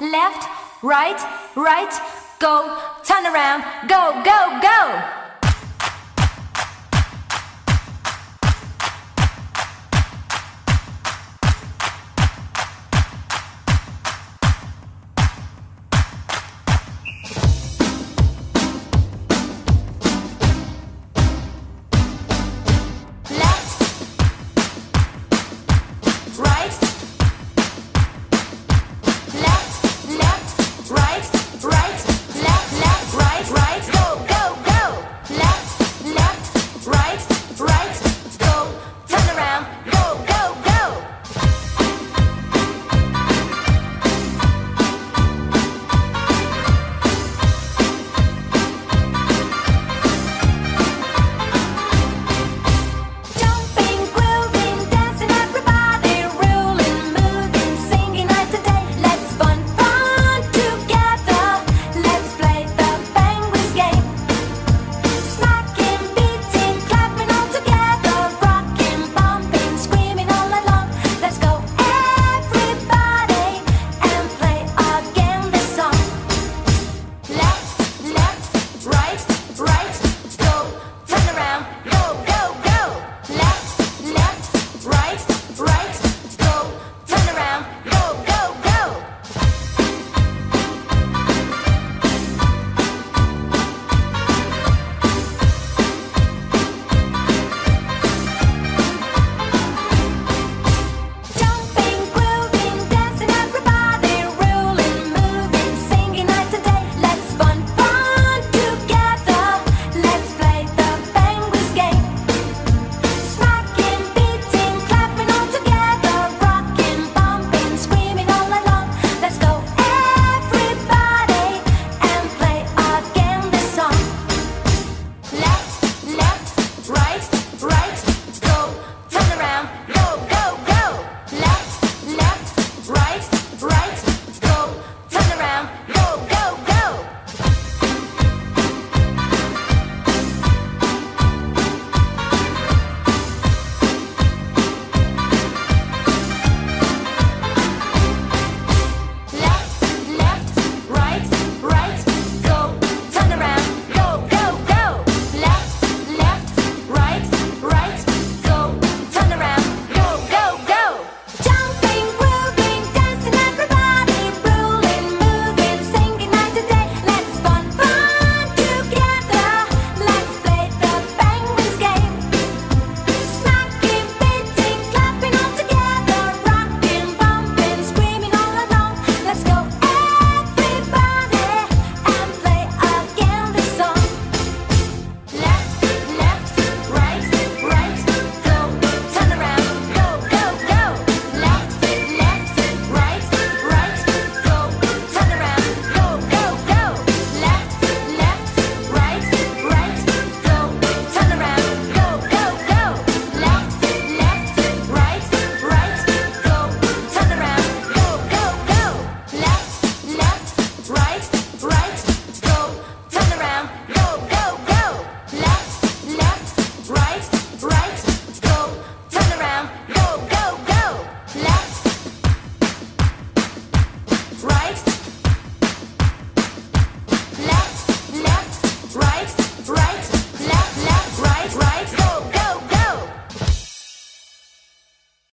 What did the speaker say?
Left, right, right, go, turn around, go, go, go!